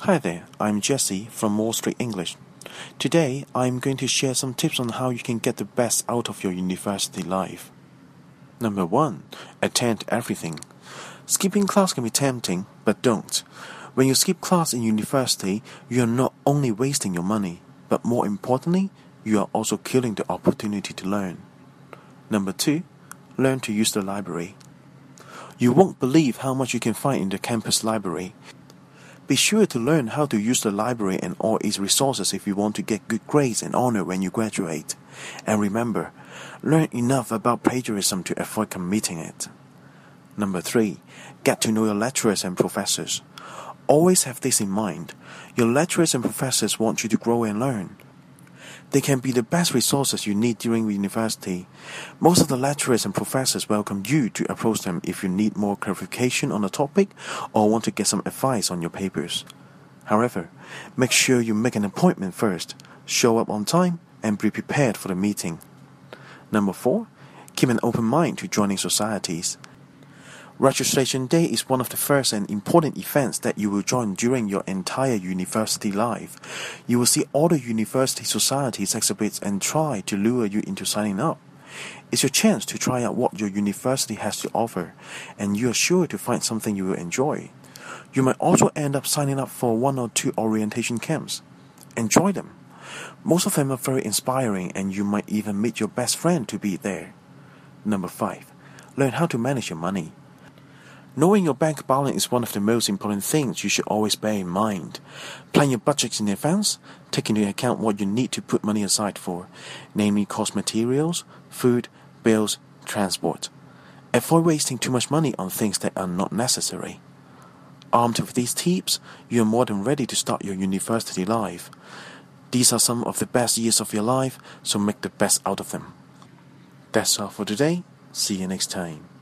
Hi there, I'm Jesse from Wall Street English. Today, I'm going to share some tips on how you can get the best out of your university life. Number 1. Attend everything. Skipping class can be tempting, but don't. When you skip class in university, you are not only wasting your money, but more importantly, you are also killing the opportunity to learn. Number 2. Learn to use the library. You won't believe how much you can find in the campus library. Be sure to learn how to use the library and all its resources if you want to get good grades and honor when you graduate. And remember, learn enough about plagiarism to avoid committing it. Number 3. Get to know your lecturers and professors. Always have this in mind. Your lecturers and professors want you to grow and learn. They can be the best resources you need during university. Most of the lecturers and professors welcome you to approach them if you need more clarification on a topic or want to get some advice on your papers. However, make sure you make an appointment first, show up on time, and be prepared for the meeting. Number 4. Keep an open mind to joining societies. Registration Day is one of the first and important events that you will join during your entire university life. You will see all the university societies exhibits and try to lure you into signing up. It's your chance to try out what your university has to offer, and you are sure to find something you will enjoy. You might also end up signing up for one or two orientation camps. Enjoy them. Most of them are very inspiring, and you might even meet your best friend to be there. Number 5. Learn how to manage your money. Knowing your bank balance is one of the most important things you should always bear in mind. Plan your budgets in advance, take into account what you need to put money aside for, namely cost materials, food, bills, transport. Avoid wasting too much money on things that are not necessary. Armed with these tips, you are more than ready to start your university life. These are some of the best years of your life, so make the best out of them. That's all for today. See you next time.